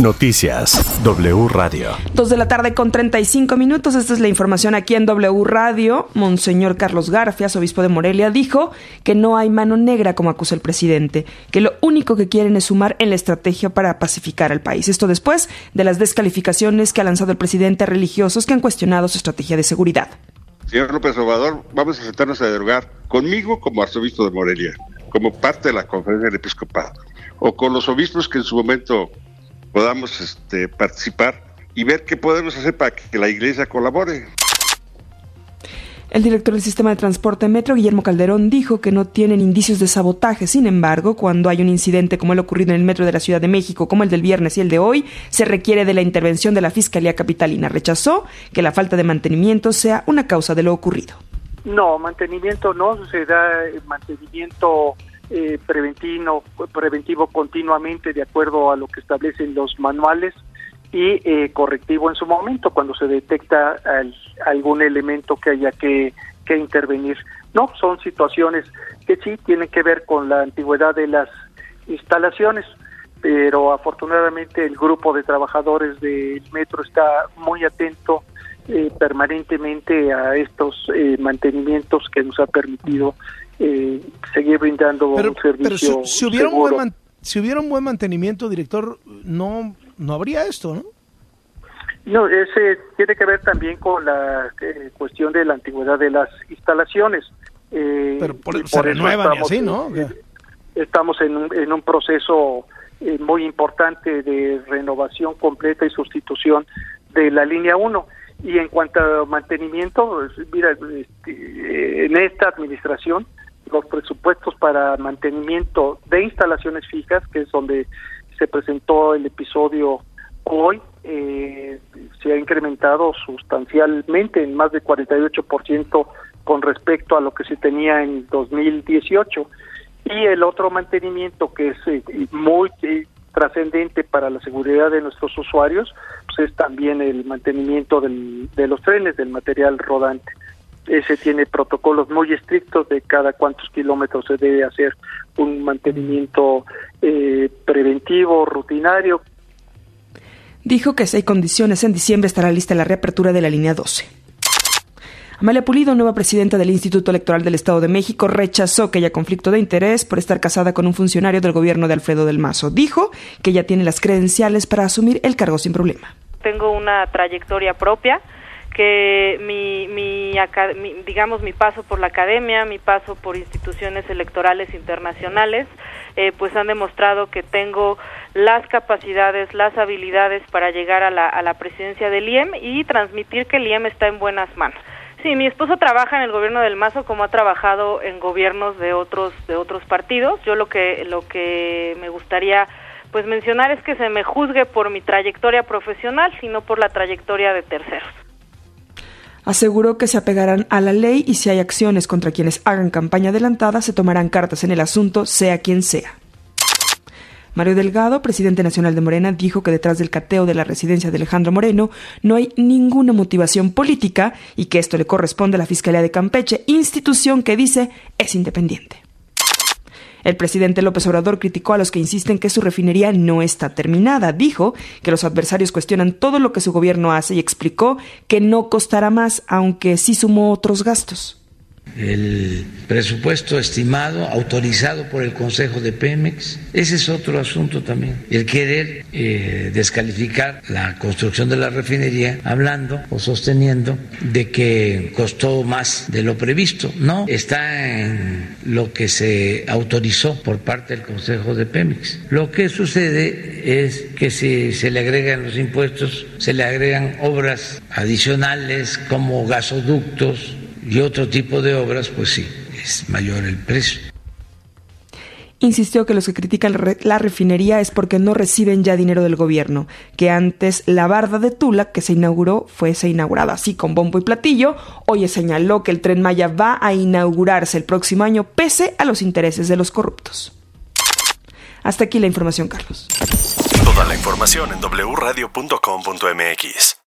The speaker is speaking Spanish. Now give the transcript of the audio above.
Noticias W Radio. Dos de la tarde con 35 minutos. Esta es la información aquí en W Radio. Monseñor Carlos Garfias, obispo de Morelia, dijo que no hay mano negra como acusa el presidente, que lo único que quieren es sumar en la estrategia para pacificar al país. Esto después de las descalificaciones que ha lanzado el presidente a religiosos que han cuestionado su estrategia de seguridad. Señor López Obrador, vamos a sentarnos a dialogar conmigo como arzobispo de Morelia, como parte de la conferencia del episcopado, o con los obispos que en su momento podamos este, participar y ver qué podemos hacer para que la iglesia colabore. El director del sistema de transporte Metro, Guillermo Calderón, dijo que no tienen indicios de sabotaje. Sin embargo, cuando hay un incidente como el ocurrido en el Metro de la Ciudad de México, como el del viernes y el de hoy, se requiere de la intervención de la Fiscalía Capitalina. Rechazó que la falta de mantenimiento sea una causa de lo ocurrido. No, mantenimiento no, se da mantenimiento eh, preventivo, preventivo continuamente de acuerdo a lo que establecen los manuales y eh, correctivo en su momento cuando se detecta algún elemento que haya que, que intervenir. No, son situaciones que sí tienen que ver con la antigüedad de las instalaciones, pero afortunadamente el grupo de trabajadores del metro está muy atento eh, permanentemente a estos eh, mantenimientos que nos ha permitido eh, seguir brindando un servicio pero si, hubiera Un buen si hubiera un buen mantenimiento, director, no, no habría esto, ¿no? No, ese tiene que ver también con la eh, cuestión de la antigüedad de las instalaciones. Eh, Pero por, se renuevan y así, ¿no? Estamos en un, en un proceso eh, muy importante de renovación completa y sustitución de la línea 1. Y en cuanto a mantenimiento, pues, mira, este, en esta administración los presupuestos para mantenimiento de instalaciones fijas, que es donde se presentó el episodio hoy, eh, se ha incrementado sustancialmente en más de 48% con respecto a lo que se tenía en 2018. Y el otro mantenimiento que es eh, muy eh, trascendente para la seguridad de nuestros usuarios, pues es también el mantenimiento del, de los trenes, del material rodante. Ese tiene protocolos muy estrictos de cada cuántos kilómetros se debe hacer un mantenimiento eh, preventivo, rutinario. Dijo que si hay condiciones, en diciembre estará lista la reapertura de la línea 12. Amalia Pulido, nueva presidenta del Instituto Electoral del Estado de México, rechazó que haya conflicto de interés por estar casada con un funcionario del gobierno de Alfredo del Mazo. Dijo que ella tiene las credenciales para asumir el cargo sin problema. Tengo una trayectoria propia que mi, mi, digamos mi paso por la academia, mi paso por instituciones electorales internacionales, eh, pues han demostrado que tengo las capacidades, las habilidades para llegar a la, a la presidencia del IEM y transmitir que el IEM está en buenas manos. Sí, mi esposo trabaja en el gobierno del Mazo como ha trabajado en gobiernos de otros de otros partidos. Yo lo que lo que me gustaría pues mencionar es que se me juzgue por mi trayectoria profesional, sino por la trayectoria de terceros. Aseguró que se apegarán a la ley y si hay acciones contra quienes hagan campaña adelantada, se tomarán cartas en el asunto, sea quien sea. Mario Delgado, presidente nacional de Morena, dijo que detrás del cateo de la residencia de Alejandro Moreno no hay ninguna motivación política y que esto le corresponde a la Fiscalía de Campeche, institución que dice es independiente. El presidente López Obrador criticó a los que insisten que su refinería no está terminada. Dijo que los adversarios cuestionan todo lo que su gobierno hace y explicó que no costará más, aunque sí sumó otros gastos el presupuesto estimado, autorizado por el Consejo de Pemex. Ese es otro asunto también. El querer eh, descalificar la construcción de la refinería hablando o sosteniendo de que costó más de lo previsto. No, está en lo que se autorizó por parte del Consejo de Pemex. Lo que sucede es que si se le agregan los impuestos, se le agregan obras adicionales como gasoductos, y otro tipo de obras, pues sí, es mayor el precio. Insistió que los que critican la refinería es porque no reciben ya dinero del gobierno, que antes la barda de Tula que se inauguró fuese inaugurada así con bombo y platillo. Hoy señaló que el tren Maya va a inaugurarse el próximo año pese a los intereses de los corruptos. Hasta aquí la información, Carlos. Toda la información en wradio.com.mx.